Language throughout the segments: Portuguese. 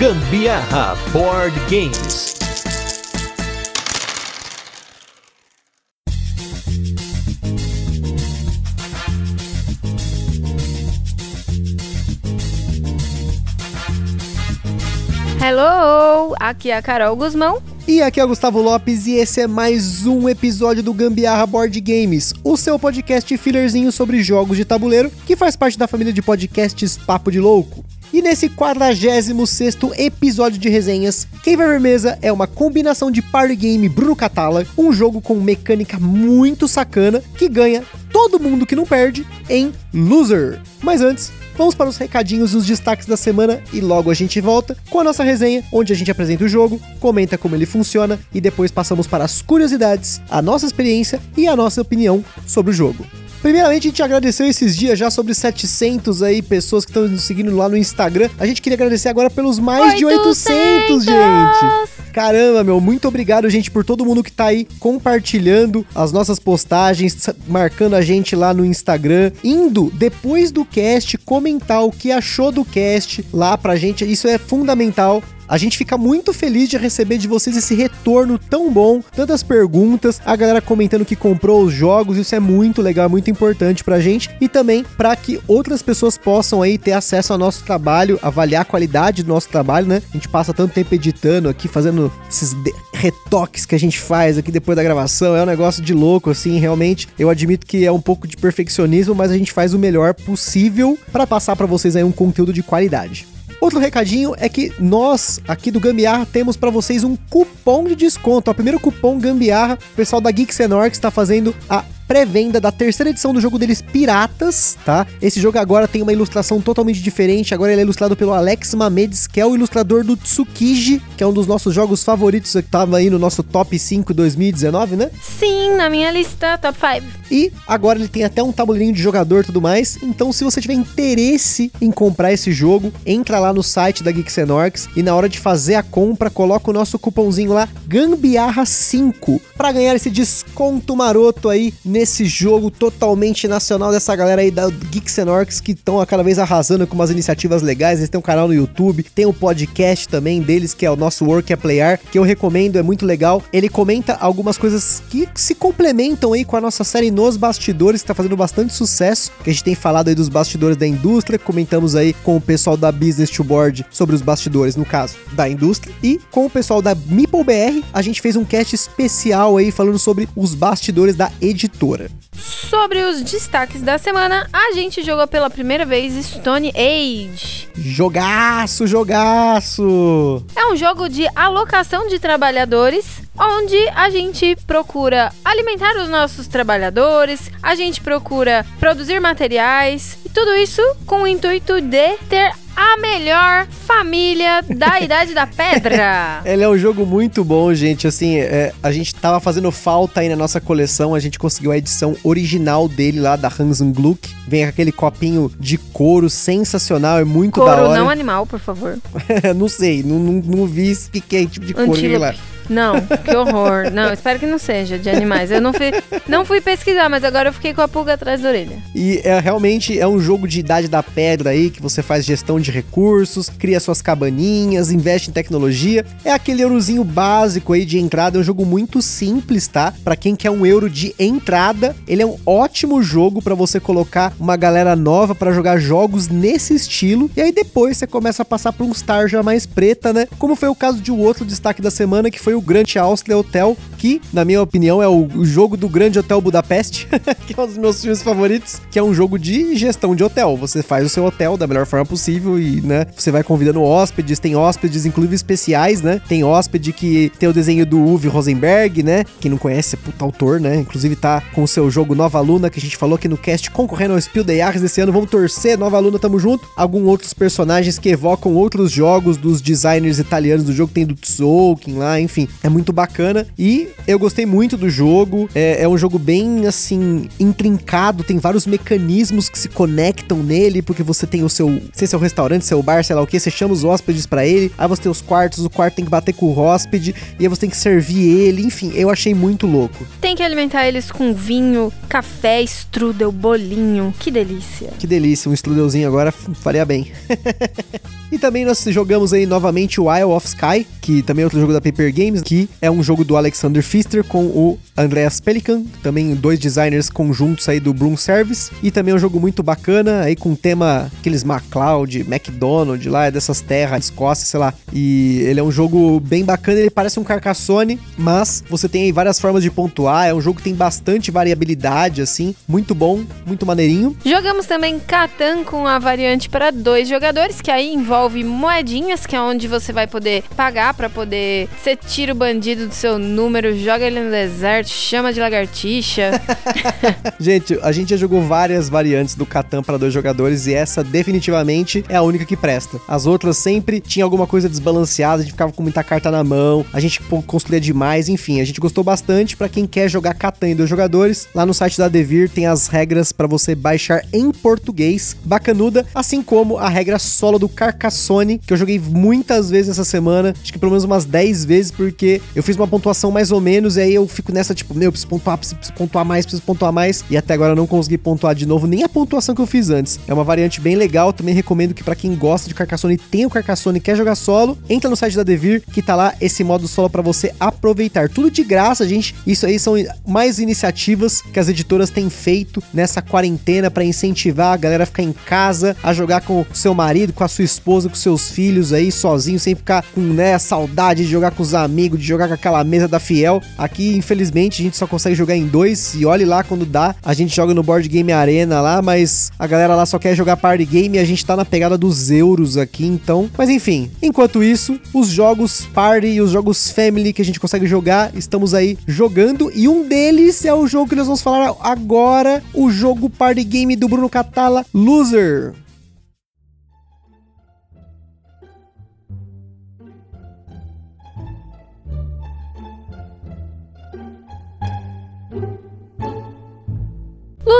Gambiarra Board Games. Hello! Aqui é a Carol Guzmão. E aqui é o Gustavo Lopes e esse é mais um episódio do Gambiarra Board Games, o seu podcast fillerzinho sobre jogos de tabuleiro que faz parte da família de podcasts Papo de Louco. E nesse 46 episódio de resenhas, quem vai ver mesa é uma combinação de party game Bruno Catala, um jogo com mecânica muito sacana que ganha todo mundo que não perde em Loser. Mas antes, vamos para os recadinhos e os destaques da semana e logo a gente volta com a nossa resenha, onde a gente apresenta o jogo, comenta como ele funciona e depois passamos para as curiosidades, a nossa experiência e a nossa opinião sobre o jogo. Primeiramente, a gente agradeceu esses dias já sobre 700 aí pessoas que estão nos seguindo lá no Instagram. A gente queria agradecer agora pelos mais 800. de 800, gente. Caramba, meu, muito obrigado, gente, por todo mundo que tá aí compartilhando as nossas postagens, marcando a gente lá no Instagram, indo depois do cast comentar o que achou do cast lá pra gente. Isso é fundamental a gente fica muito feliz de receber de vocês esse retorno tão bom, tantas perguntas, a galera comentando que comprou os jogos, isso é muito legal, é muito importante pra gente e também para que outras pessoas possam aí ter acesso ao nosso trabalho, avaliar a qualidade do nosso trabalho, né? A gente passa tanto tempo editando aqui, fazendo esses retoques que a gente faz aqui depois da gravação, é um negócio de louco assim, realmente. Eu admito que é um pouco de perfeccionismo, mas a gente faz o melhor possível para passar para vocês aí um conteúdo de qualidade. Outro recadinho é que nós, aqui do Gambiarra, temos para vocês um cupom de desconto. O primeiro cupom Gambiarra, o pessoal da Geeks Enorx está fazendo a pré-venda da terceira edição do jogo deles, Piratas, tá? Esse jogo agora tem uma ilustração totalmente diferente. Agora ele é ilustrado pelo Alex Mamedes, que é o ilustrador do Tsukiji, que é um dos nossos jogos favoritos, que tava aí no nosso top 5 2019, né? Sim, na minha lista, top 5. E agora ele tem até um tabuleirinho de jogador e tudo mais. Então, se você tiver interesse em comprar esse jogo, entra lá no site da Geeksenorx e na hora de fazer a compra, coloca o nosso cupomzinho lá, Gambiarra5, para ganhar esse desconto maroto aí nesse jogo totalmente nacional dessa galera aí da Geeks and Orcs que estão cada vez arrasando com umas iniciativas legais. Eles têm um canal no YouTube, tem um podcast também deles que é o nosso Work é Playar, que eu recomendo, é muito legal. Ele comenta algumas coisas que se complementam aí com a nossa série Nos Bastidores, que tá fazendo bastante sucesso, que a gente tem falado aí dos bastidores da indústria, comentamos aí com o pessoal da Business to Board sobre os bastidores, no caso, da indústria, e com o pessoal da Meeple BR, a gente fez um cast especial aí falando sobre os bastidores da editora. Sobre os destaques da semana, a gente jogou pela primeira vez Stone Age. Jogaço, jogaço! É um jogo de alocação de trabalhadores onde a gente procura alimentar os nossos trabalhadores, a gente procura produzir materiais e tudo isso com o intuito de ter a melhor família da Idade da Pedra. Ele é um jogo muito bom, gente. Assim, é, a gente tava fazendo falta aí na nossa coleção. A gente conseguiu a edição original dele lá da Hans Gluck. Vem aquele copinho de couro sensacional, é muito couro, da hora. Couro, não animal, por favor. não sei, não, não, não vi que, que é tipo de couro lá. Não, que horror. Não, espero que não seja de animais. Eu não fui, não fui pesquisar, mas agora eu fiquei com a pulga atrás da orelha. E é realmente é um jogo de idade da pedra aí, que você faz gestão de recursos, cria suas cabaninhas, investe em tecnologia. É aquele eurozinho básico aí de entrada, é um jogo muito simples, tá? Para quem quer um euro de entrada, ele é um ótimo jogo para você colocar uma galera nova para jogar jogos nesse estilo. E aí depois você começa a passar por um star já mais preta, né? Como foi o caso de um outro destaque da semana, que foi o o Grande Austria Hotel, que, na minha opinião, é o, jogo do Grande Hotel Budapeste, que é um dos meus filmes favoritos, que é um jogo de gestão de hotel. Você faz o seu hotel da melhor forma possível e, né, você vai convidando hóspedes, tem hóspedes, inclusive especiais, né? Tem hóspede que tem o desenho do Uwe Rosenberg, né? Quem não conhece é puta autor, né? Inclusive tá com o seu jogo Nova Luna, que a gente falou aqui no cast, concorrendo ao Spiel de Jahres desse ano. Vamos torcer, Nova Luna, tamo junto. Alguns outros personagens que evocam outros jogos dos designers italianos do jogo, tem do Tzolk'in lá, enfim é muito bacana e eu gostei muito do jogo. É, é um jogo bem assim intrincado, tem vários mecanismos que se conectam nele, porque você tem o seu, sei seu restaurante, seu bar, sei lá o que, você chama os hóspedes para ele, aí você tem os quartos, o quarto tem que bater com o hóspede e aí você tem que servir ele, enfim, eu achei muito louco. Tem que alimentar eles com vinho, café, strudel, bolinho. Que delícia. Que delícia, um strudelzinho agora faria bem. e também nós jogamos aí novamente o Isle of Sky, que também é outro jogo da Paper Games, que é um jogo do Alexander Pfister com o Andreas Pelikan, também dois designers conjuntos aí do Bloom Service, e também é um jogo muito bacana, aí com tema aqueles MacLeod, McDonald lá, é dessas terras, Escócia, sei lá. E ele é um jogo bem bacana, ele parece um Carcassonne, mas você tem aí várias formas de pontuar, é um jogo que tem bastante variabilidade, assim, muito bom, muito maneirinho. Jogamos também Catan com a variante para dois jogadores, que aí envolve moedinhas, que é onde você vai poder pagar para poder. Você tira o bandido do seu número, joga ele no deserto, chama de lagartixa. gente, a gente já jogou várias variantes do Catan para dois jogadores e essa definitivamente é a única que presta. As outras sempre tinha alguma coisa desbalanceada, a gente ficava com muita carta na mão, a gente construía demais, enfim, a gente gostou bastante para quem quer jogar Catan em dois jogadores. Lá no site da Devir tem as regras para você baixar em português, bacanuda, assim como a regra solo do Carcassonne, que eu joguei muitas vezes essa semana, acho que pelo menos umas 10 vezes, porque eu fiz uma pontuação mais ou menos, e aí eu fico nessa, tipo, meu, preciso pontuar, preciso pontuar mais, preciso pontuar mais, e até agora eu não consegui pontuar de novo nem a pontuação que eu fiz antes. É uma variante bem legal, também recomendo que para quem gosta de Carcassonne tem o Carcassonne e quer jogar solo, entra no site da Devir, que tá lá esse modo solo para você aproveitar. Tudo de graça, gente. Isso aí são mais iniciativas que as editoras têm feito nessa quarentena para incentivar a galera a ficar em casa, a jogar com seu marido, com a sua esposa, com seus filhos aí sozinho, sem ficar com né, saudade de jogar com os amigos, de jogar com aquela mesa da Fiel. Aqui, infelizmente, a gente só consegue jogar em dois e olhe lá quando dá. A gente joga no Board Game Arena lá, mas a galera lá só quer jogar party game e a gente tá na pegada dos euros aqui, então. Mas enfim, enquanto isso, os jogos party e os jogos family que a gente consegue jogar, estamos aí jogando e um deles é o jogo que nós vamos falar agora, o jogo party game do Bruno Catala, Loser.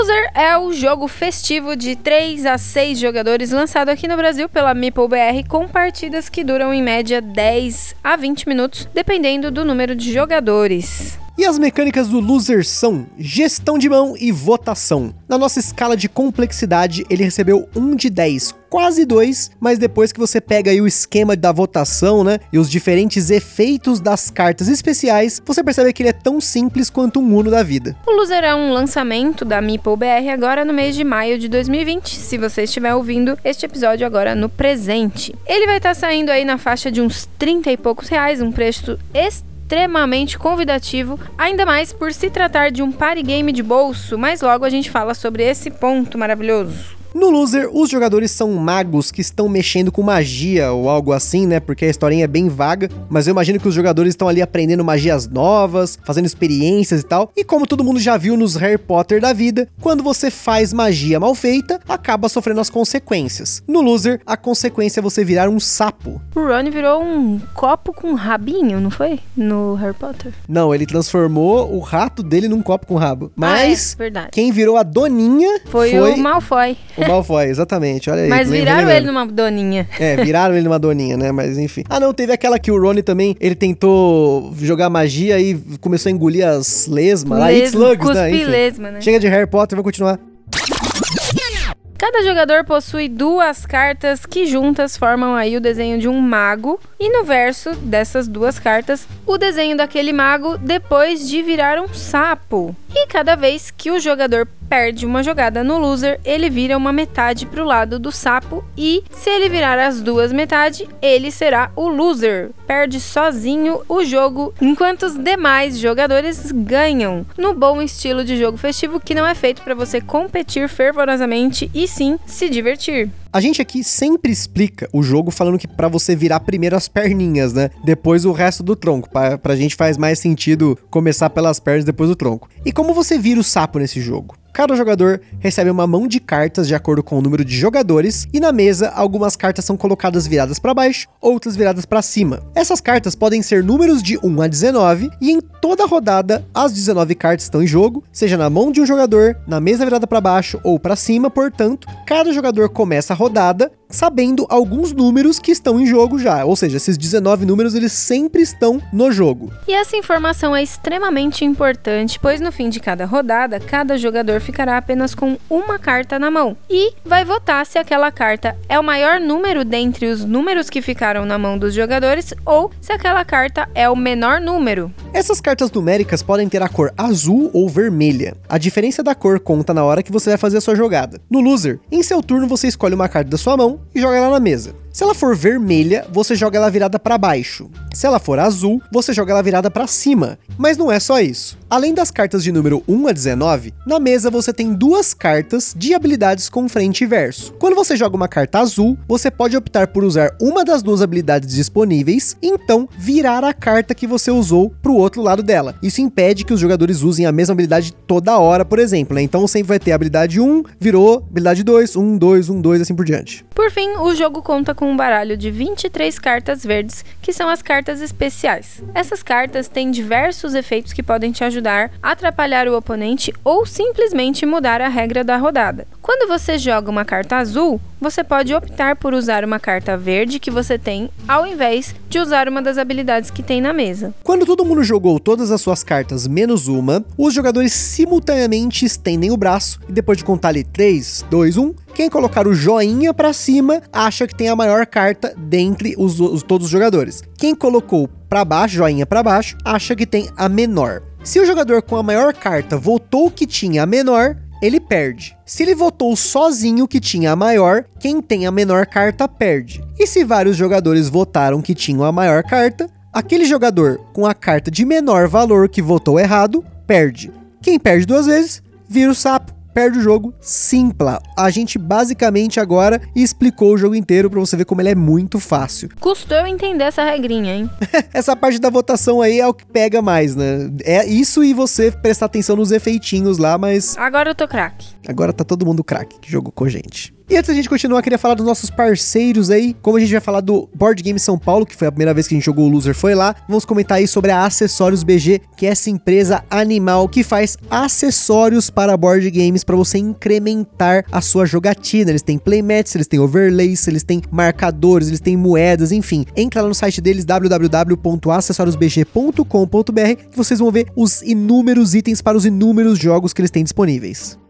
Loser é o jogo festivo de 3 a 6 jogadores lançado aqui no Brasil pela Meeple BR com partidas que duram em média 10 a 20 minutos, dependendo do número de jogadores. E as mecânicas do Loser são gestão de mão e votação. Na nossa escala de complexidade, ele recebeu 1 de 10, quase 2, mas depois que você pega aí o esquema da votação, né, e os diferentes efeitos das cartas especiais, você percebe que ele é tão simples quanto um Uno da vida. O Loser é um lançamento da Meeple BR agora no mês de maio de 2020, se você estiver ouvindo este episódio agora no presente. Ele vai estar tá saindo aí na faixa de uns 30 e poucos reais, um preço extremamente extremamente convidativo, ainda mais por se tratar de um party game de bolso, mas logo a gente fala sobre esse ponto maravilhoso. No Loser, os jogadores são magos que estão mexendo com magia ou algo assim, né? Porque a historinha é bem vaga, mas eu imagino que os jogadores estão ali aprendendo magias novas, fazendo experiências e tal. E como todo mundo já viu nos Harry Potter da vida, quando você faz magia mal feita, acaba sofrendo as consequências. No Loser, a consequência é você virar um sapo. O Ron virou um copo com rabinho, não foi? No Harry Potter. Não, ele transformou o rato dele num copo com rabo. Mas ah, é, quem virou a doninha foi, foi... o Malfoy. O Malfoy, exatamente. Olha aí. Mas viraram ele numa doninha. É, viraram ele numa doninha, né? Mas enfim. Ah, não, teve aquela que o Rony também, ele tentou jogar magia e começou a engolir as lesmas lá. It's slugs, né? Enfim. lesma, né? Chega de Harry Potter, vou continuar. Cada jogador possui duas cartas que juntas formam aí o desenho de um mago e no verso dessas duas cartas o desenho daquele mago depois de virar um sapo. E cada vez que o jogador perde uma jogada no loser, ele vira uma metade para o lado do sapo e se ele virar as duas metades, ele será o loser. Perde sozinho o jogo, enquanto os demais jogadores ganham. No bom estilo de jogo festivo que não é feito para você competir fervorosamente e sim se divertir. A gente aqui sempre explica o jogo falando que para você virar primeiro as perninhas, né? Depois o resto do tronco. Pra, pra gente faz mais sentido começar pelas pernas depois do tronco. E como você vira o sapo nesse jogo? Cada jogador recebe uma mão de cartas de acordo com o número de jogadores e na mesa algumas cartas são colocadas viradas para baixo, outras viradas para cima. Essas cartas podem ser números de 1 a 19 e em toda rodada as 19 cartas estão em jogo, seja na mão de um jogador, na mesa virada para baixo ou para cima, portanto, cada jogador começa a rodada sabendo alguns números que estão em jogo já, ou seja, esses 19 números eles sempre estão no jogo. E essa informação é extremamente importante, pois no fim de cada rodada, cada jogador ficará apenas com uma carta na mão e vai votar se aquela carta é o maior número dentre os números que ficaram na mão dos jogadores ou se aquela carta é o menor número. Essas cartas numéricas podem ter a cor azul ou vermelha. A diferença da cor conta na hora que você vai fazer a sua jogada. No loser, em seu turno você escolhe uma carta da sua mão e joga ela na mesa. Se ela for vermelha, você joga ela virada para baixo. Se ela for azul, você joga ela virada para cima. Mas não é só isso. Além das cartas de número 1 a 19, na mesa você tem duas cartas de habilidades com frente e verso. Quando você joga uma carta azul, você pode optar por usar uma das duas habilidades disponíveis, então virar a carta que você usou para o outro lado dela. Isso impede que os jogadores usem a mesma habilidade toda hora, por exemplo. Né? Então sempre vai ter habilidade 1, virou, habilidade 2, 1, 2, 1, 2, assim por diante. Por fim, o jogo conta com um baralho de 23 cartas verdes, que são as cartas especiais. Essas cartas têm diversos efeitos que podem te ajudar atrapalhar o oponente ou simplesmente mudar a regra da rodada. Quando você joga uma carta azul, você pode optar por usar uma carta verde que você tem, ao invés de usar uma das habilidades que tem na mesa. Quando todo mundo jogou todas as suas cartas menos uma, os jogadores simultaneamente estendem o braço e depois de contar ali 3, 2, 1, quem colocar o joinha para cima acha que tem a maior carta dentre os, os todos os jogadores. Quem colocou para baixo, joinha para baixo, acha que tem a menor. Se o jogador com a maior carta votou que tinha a menor, ele perde. Se ele votou sozinho que tinha a maior, quem tem a menor carta perde. E se vários jogadores votaram que tinham a maior carta, aquele jogador com a carta de menor valor que votou errado perde. Quem perde duas vezes, vira o sapo perde o jogo simpla. A gente basicamente agora explicou o jogo inteiro para você ver como ele é muito fácil. Custou eu entender essa regrinha, hein? essa parte da votação aí é o que pega mais, né? É isso e você prestar atenção nos efeitinhos lá, mas. Agora eu tô craque. Agora tá todo mundo craque que jogou com a gente. E antes da gente continuar, queria falar dos nossos parceiros aí. Como a gente vai falar do Board Game São Paulo, que foi a primeira vez que a gente jogou o Loser, foi lá. Vamos comentar aí sobre a Acessórios BG, que é essa empresa animal que faz acessórios para board games para você incrementar a sua jogatina. Eles têm playmats, eles têm overlays, eles têm marcadores, eles têm moedas, enfim. Entra lá no site deles www.acessoriosbg.com.br que vocês vão ver os inúmeros itens para os inúmeros jogos que eles têm disponíveis.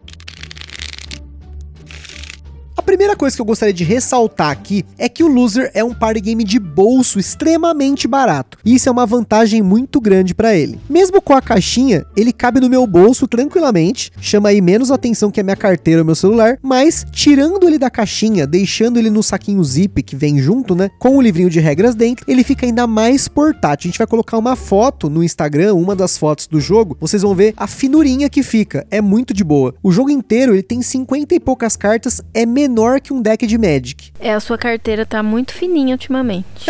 A primeira coisa que eu gostaria de ressaltar aqui é que o Loser é um party game de bolso extremamente barato. E isso é uma vantagem muito grande para ele. Mesmo com a caixinha, ele cabe no meu bolso tranquilamente, chama aí menos atenção que a minha carteira ou meu celular, mas tirando ele da caixinha, deixando ele no saquinho zip que vem junto, né, com o livrinho de regras dentro, ele fica ainda mais portátil. A gente vai colocar uma foto no Instagram, uma das fotos do jogo, vocês vão ver a finurinha que fica, é muito de boa. O jogo inteiro ele tem 50 e poucas cartas, é menor menor que um deck de Magic. É, a sua carteira tá muito fininha ultimamente.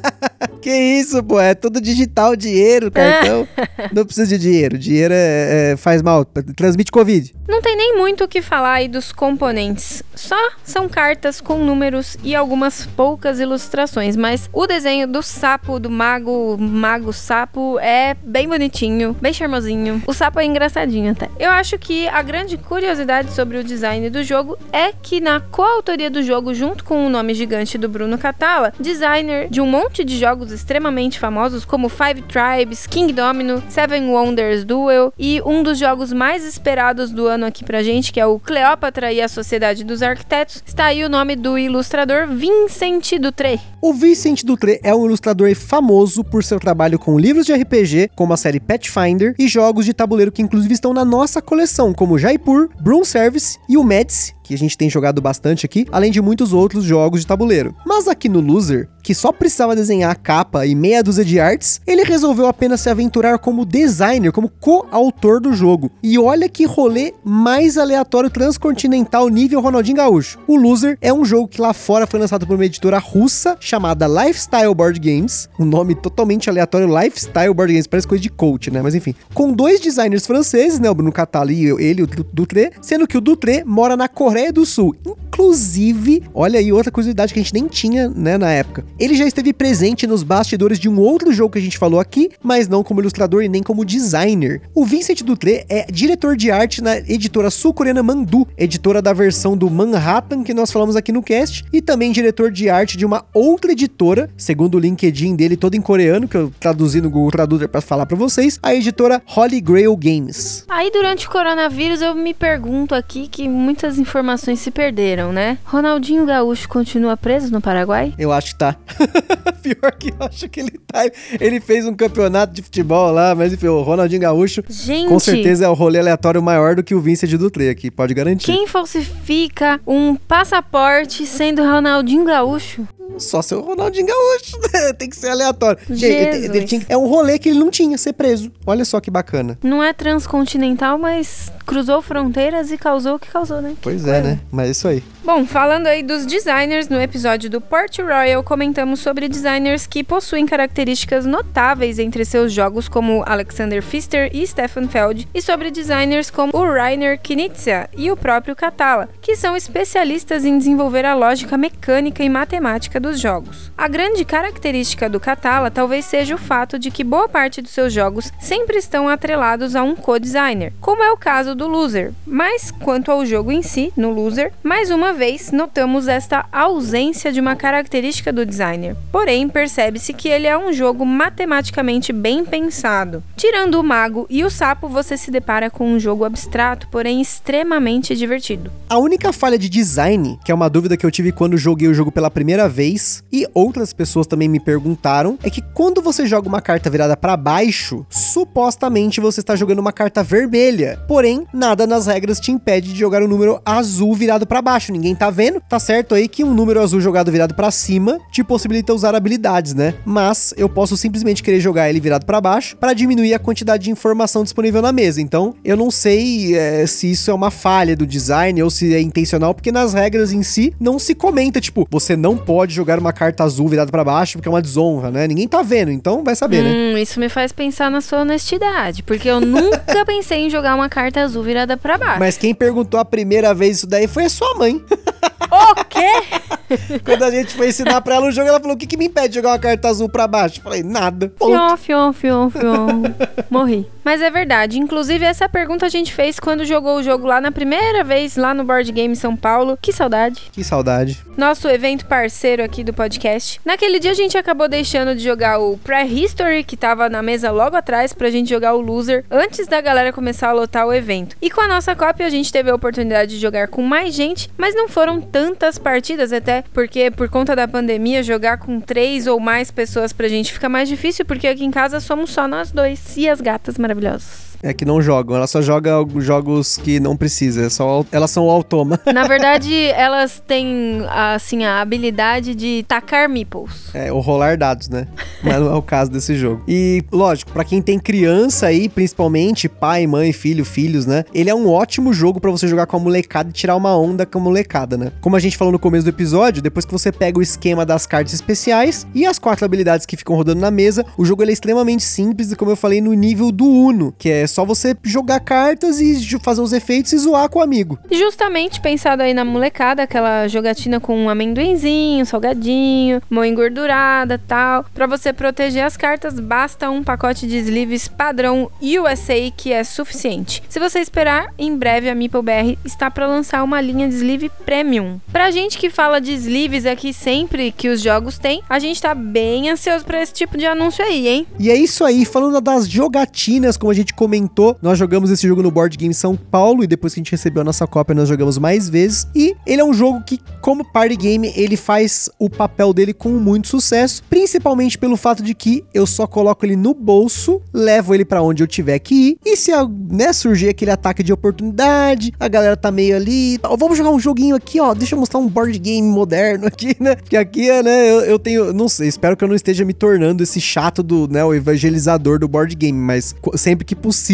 que isso, pô, é tudo digital, dinheiro, cartão. Não precisa de dinheiro, dinheiro é, é, faz mal, transmite Covid. Não tem nem muito o que falar aí dos componentes. Só são cartas com números e algumas poucas ilustrações, mas o desenho do sapo, do mago, mago sapo, é bem bonitinho, bem charmosinho. O sapo é engraçadinho até. Eu acho que a grande curiosidade sobre o design do jogo é que na coautoria do jogo, junto com o nome gigante do Bruno Catala, designer de um monte de jogos extremamente famosos como Five Tribes, King Domino, Seven Wonders Duel e um dos jogos mais esperados do ano aqui pra gente, que é o Cleópatra e a Sociedade dos Arquitetos, está aí o nome do ilustrador Vincent Dutré. O Vincent Dutré é um ilustrador famoso por seu trabalho com livros de RPG, como a série Pathfinder e jogos de tabuleiro que inclusive estão na nossa coleção, como Jaipur, Broom Service e o Médici, que a gente tem jogado bastante aqui, além de muitos outros jogos de tabuleiro. Mas aqui no Loser, que só precisava desenhar a capa e meia dúzia de artes, ele resolveu apenas se aventurar como designer, como coautor do jogo. E olha que rolê mais aleatório transcontinental nível Ronaldinho Gaúcho. O Loser é um jogo que lá fora foi lançado por uma editora russa chamada Lifestyle Board Games, um nome totalmente aleatório, Lifestyle Board Games, parece coisa de coach, né? Mas enfim, com dois designers franceses, né, o Bruno Catala e ele, o Dutré, sendo que o Dutré mora na Coreia do Sul. Inclusive, olha aí outra curiosidade que a gente nem tinha, né, na época. Ele já esteve presente nos bastidores de um outro jogo que a gente falou aqui, mas não como ilustrador e nem como designer. O Vincent Dutré é diretor de arte na editora sul-coreana Mandu, editora da versão do Manhattan que nós falamos aqui no cast, e também diretor de arte de uma outra editora, segundo o LinkedIn dele todo em coreano, que eu traduzi no Google Tradutor para falar para vocês, a editora Holy Grail Games. Aí durante o coronavírus eu me pergunto aqui que muitas informações se perderam, né? Ronaldinho Gaúcho continua preso no Paraguai? Eu acho que tá. Pior que eu acho que ele tá. Ele fez um campeonato de futebol lá, mas enfim, o Ronaldinho Gaúcho Gente, com certeza é o rolê aleatório maior do que o Vincent Dutré aqui, pode garantir. quem falsifica um passaporte sendo Ronaldinho Gaúcho? Só ser o Ronaldinho Gaúcho, né? Tem que ser aleatório. Gente, ele- ele Jesus. tinha- é um rolê que ele não tinha, ser preso. Olha só que bacana. Não é transcontinental, mas cruzou fronteiras e causou o que causou, né? Pois é, né? Mas é isso aí. Bom, falando aí dos designers, no episódio do Port Royal comentamos sobre designers que possuem características notáveis entre seus jogos, como Alexander Pfister e Stefan Feld, e sobre designers como o Rainer Knizia e o próprio Catala, que são especialistas em desenvolver a lógica mecânica e matemática dos jogos. A grande característica do Catala talvez seja o fato de que boa parte dos seus jogos sempre estão atrelados a um co-designer, como é o caso do Loser. Mas quanto ao jogo em si, no Loser, mais uma vez notamos esta ausência de uma característica do designer. Porém, percebe-se que ele é um jogo matematicamente bem pensado. Tirando o mago e o sapo, você se depara com um jogo abstrato, porém extremamente divertido. A única falha de design, que é uma dúvida que eu tive quando joguei o jogo pela primeira vez, e outras pessoas também me perguntaram, é que quando você joga uma carta virada pra baixo, supostamente você está jogando uma carta vermelha. Porém, nada nas regras te impede de jogar um número azul virado pra baixo. Ninguém tá vendo. Tá certo aí que um número azul jogado virado pra cima te possibilita usar habilidades, né? Mas eu posso simplesmente querer jogar ele virado pra baixo pra diminuir a quantidade de informação disponível na mesa. Então, eu não sei é, se isso é uma falha do design ou se é intencional, porque nas regras em si não se comenta, tipo, você não pode jogar uma carta azul virada pra baixo porque é uma desonra, né? Ninguém tá vendo, então vai saber, né? Hum, isso me faz pensar na sua honestidade, porque eu nunca pensei em jogar uma carta azul virada pra baixo. Mas quem perguntou a primeira vez isso daí foi a sua mãe. O quê? Quando a gente foi ensinar pra ela o jogo, ela falou: o que, que me impede de jogar uma carta azul pra baixo? Eu falei, nada. Ponto. Fion, fion, fion, fion. Morri. Mas é verdade. Inclusive, essa pergunta a gente fez quando jogou o jogo lá na primeira vez, lá no Board Game São Paulo. Que saudade. Que saudade. Nosso evento parceiro aqui do podcast. Naquele dia a gente acabou deixando de jogar o Prehistory, que tava na mesa logo atrás, pra gente jogar o Loser, antes da galera começar a lotar o evento. E com a nossa cópia a gente teve a oportunidade de jogar com mais gente, mas não foram tantas partidas, até porque por conta da pandemia, jogar com três ou mais pessoas pra gente fica mais difícil, porque aqui em casa somos só nós dois e as gatas maravilhosas. É que não jogam, ela só joga jogos que não precisa. É só, elas são o automa. Na verdade, elas têm, assim, a habilidade de tacar meeples. É, ou rolar dados, né? Mas não é o caso desse jogo. E, lógico, pra quem tem criança aí, principalmente pai, mãe, filho, filhos, né? Ele é um ótimo jogo pra você jogar com a molecada e tirar uma onda com a molecada, né? Como a gente falou no começo do episódio, depois que você pega o esquema das cartas especiais e as quatro habilidades que ficam rodando na mesa, o jogo é extremamente simples e, como eu falei, no nível do Uno, que é só você jogar cartas e fazer os efeitos e zoar com o amigo. Justamente pensado aí na molecada, aquela jogatina com um amendoinzinho, salgadinho, mão engordurada tal. Pra você proteger as cartas, basta um pacote de sleeves padrão USA que é suficiente. Se você esperar, em breve a Meeple BR está para lançar uma linha de sleeve premium. Pra gente que fala de sleeves aqui sempre que os jogos têm, a gente tá bem ansioso pra esse tipo de anúncio aí, hein? E é isso aí, falando das jogatinas, como a gente comentou comentou, nós jogamos esse jogo no Board Game São Paulo e depois que a gente recebeu a nossa cópia, nós jogamos mais vezes. E ele é um jogo que, como party game, ele faz o papel dele com muito sucesso, principalmente pelo fato de que eu só coloco ele no bolso, levo ele para onde eu tiver que ir, e se né, surgir aquele ataque de oportunidade, a galera tá meio ali, vamos jogar um joguinho aqui, ó, deixa eu mostrar um board game moderno aqui, né? Porque aqui, né, eu, eu tenho, não sei, espero que eu não esteja me tornando esse chato do, né, o evangelizador do board game, mas sempre que possível,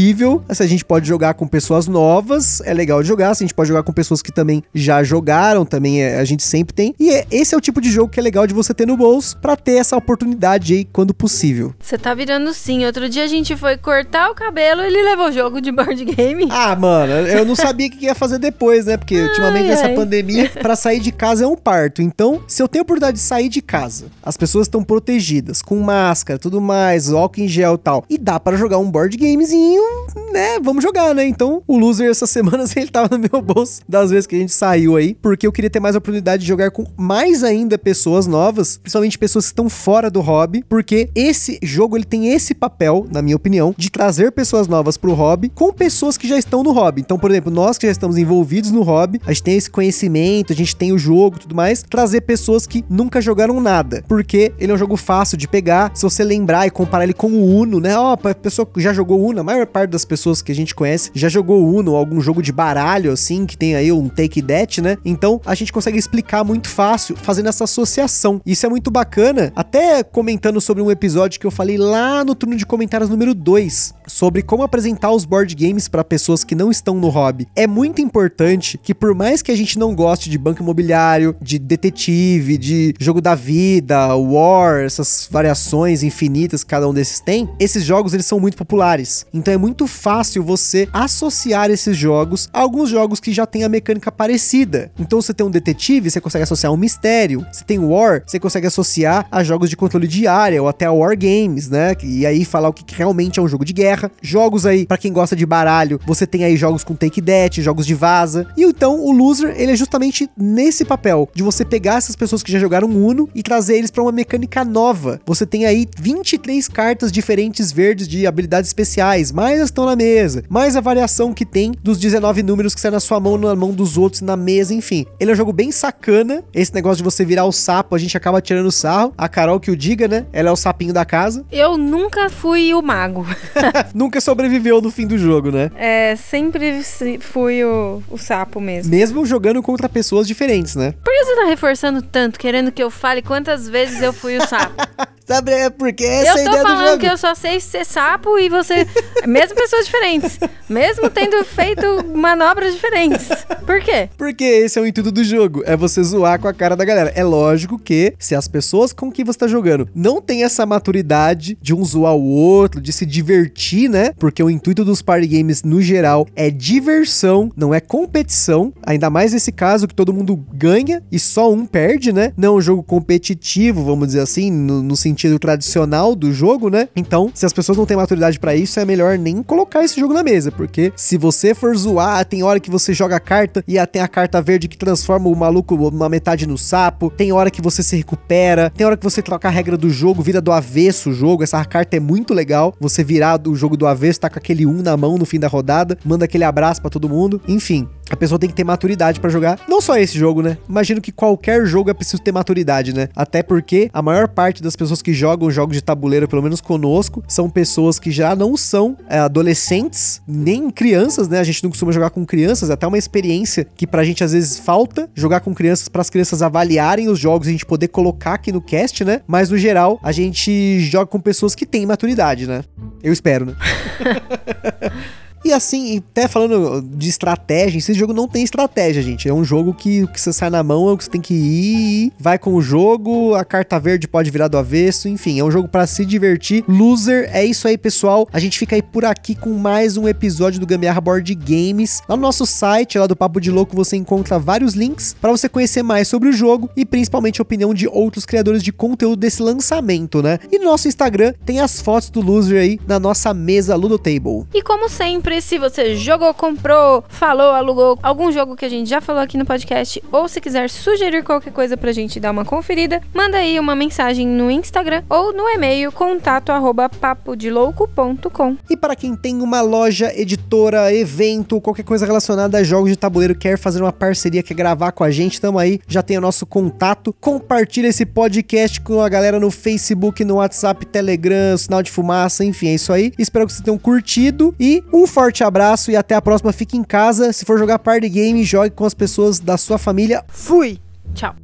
se a gente pode jogar com pessoas novas, é legal de jogar, se a gente pode jogar com pessoas que também já jogaram, também é, a gente sempre tem. E é, esse é o tipo de jogo que é legal de você ter no bolso para ter essa oportunidade aí quando possível. Você tá virando sim. Outro dia a gente foi cortar o cabelo, ele levou o jogo de board game. Ah, mano, eu não sabia o que ia fazer depois, né? Porque ultimamente ai, essa pandemia, para sair de casa é um parto. Então, se eu tenho a oportunidade de sair de casa, as pessoas estão protegidas, com máscara, tudo mais, álcool em gel e tal, e dá para jogar um board gamezinho, 안녕. Né? Vamos jogar, né? Então, o loser essa semana ele tava no meu bolso das vezes que a gente saiu aí, porque eu queria ter mais oportunidade de jogar com mais ainda pessoas novas, principalmente pessoas que estão fora do hobby, porque esse jogo ele tem esse papel, na minha opinião, de trazer pessoas novas pro hobby com pessoas que já estão no hobby. Então, por exemplo, nós que já estamos envolvidos no hobby, a gente tem esse conhecimento, a gente tem o jogo, tudo mais, trazer pessoas que nunca jogaram nada, porque ele é um jogo fácil de pegar, se você lembrar e comparar ele com o Uno, né? Ó, oh, a pessoa que já jogou Uno, a maior parte das pessoas que a gente conhece já jogou Uno, algum jogo de baralho assim, que tem aí um take that, né? Então, a gente consegue explicar muito fácil fazendo essa associação. Isso é muito bacana, até comentando sobre um episódio que eu falei lá no turno de comentários número 2, sobre como apresentar os board games para pessoas que não estão no hobby. É muito importante que por mais que a gente não goste de banco imobiliário, de detetive, de jogo da vida, war, essas variações infinitas que cada um desses tem, esses jogos eles são muito populares. Então é muito fácil você associar esses jogos a alguns jogos que já têm a mecânica parecida. Então você tem um detetive, você consegue associar um mistério. Você tem war, você consegue associar a jogos de controle de área ou até a war games, né? E aí falar o que realmente é um jogo de guerra. Jogos aí, para quem gosta de baralho, você tem aí jogos com take that, jogos de vaza. E então o loser, ele é justamente nesse papel de você pegar essas pessoas que já jogaram Uno e trazer eles para uma mecânica nova. Você tem aí 23 cartas diferentes verdes de habilidades especiais, mais estão na mesa, mais a variação que tem dos 19 números que sai na sua mão, na mão dos outros, na mesa, enfim. Ele é um jogo bem sacana. Esse negócio de você virar o sapo, a gente acaba tirando sarro. A Carol que o diga, né? Ela é o sapinho da casa. Eu nunca fui o mago. nunca sobreviveu no fim do jogo, né? É, sempre fui o, o sapo mesmo. Mesmo jogando contra pessoas diferentes, né? Por que você tá reforçando tanto, querendo que eu fale quantas vezes eu fui o sapo? Sabe, é porque essa eu tô falando que eu só sei ser sapo e você. Mesmo pessoas diferentes. Mesmo tendo feito manobras diferentes. Por quê? Porque esse é o intuito do jogo. É você zoar com a cara da galera. É lógico que se as pessoas com quem você tá jogando não tem essa maturidade de um zoar o outro, de se divertir, né? Porque o intuito dos party games no geral é diversão, não é competição. Ainda mais nesse caso que todo mundo ganha e só um perde, né? Não é um jogo competitivo, vamos dizer assim, no, no sentido sentido tradicional do jogo, né? Então, se as pessoas não têm maturidade para isso, é melhor nem colocar esse jogo na mesa, porque se você for zoar, tem hora que você joga a carta e tem a carta verde que transforma o maluco uma metade no sapo, tem hora que você se recupera, tem hora que você troca a regra do jogo, vira do avesso o jogo, essa carta é muito legal, você virar do jogo do avesso, tá com aquele 1 na mão no fim da rodada, manda aquele abraço para todo mundo, enfim, a pessoa tem que ter maturidade para jogar. Não só esse jogo, né? Imagino que qualquer jogo é preciso ter maturidade, né? Até porque a maior parte das pessoas que jogam jogos de tabuleiro, pelo menos conosco, são pessoas que já não são é, adolescentes, nem crianças, né? A gente não costuma jogar com crianças, é até uma experiência que pra gente às vezes falta jogar com crianças para as crianças avaliarem os jogos e a gente poder colocar aqui no cast, né? Mas no geral, a gente joga com pessoas que têm maturidade, né? Eu espero, né? E assim, até falando de estratégia, esse jogo não tem estratégia, gente. É um jogo que o que você sai na mão é o que você tem que ir, vai com o jogo, a carta verde pode virar do avesso, enfim, é um jogo para se divertir. Loser, é isso aí, pessoal. A gente fica aí por aqui com mais um episódio do Gambiarra Board Games. Lá no nosso site, lá do Papo de Louco, você encontra vários links para você conhecer mais sobre o jogo e principalmente a opinião de outros criadores de conteúdo desse lançamento, né? E no nosso Instagram tem as fotos do Loser aí na nossa mesa Ludo Table. E como sempre, sobre se você jogou, comprou, falou, alugou algum jogo que a gente já falou aqui no podcast, ou se quiser sugerir qualquer coisa pra gente dar uma conferida, manda aí uma mensagem no Instagram ou no e-mail contato arroba papodelouco.com. E para quem tem uma loja, editora, evento, qualquer coisa relacionada a jogos de tabuleiro, quer fazer uma parceria, quer gravar com a gente, tamo aí, já tem o nosso contato. Compartilha esse podcast com a galera no Facebook, no WhatsApp, Telegram, sinal de fumaça, enfim, é isso aí. Espero que vocês tenham curtido e um forte abraço e até a próxima. Fique em casa. Se for jogar party game, jogue com as pessoas da sua família. Fui! Tchau!